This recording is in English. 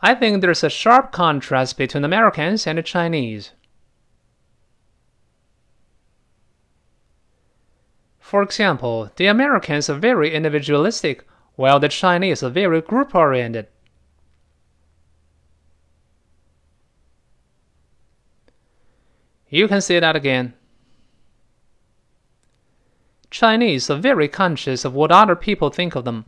I think there's a sharp contrast between Americans and Chinese. For example, the Americans are very individualistic, while the Chinese are very group oriented. You can see that again. Chinese are very conscious of what other people think of them.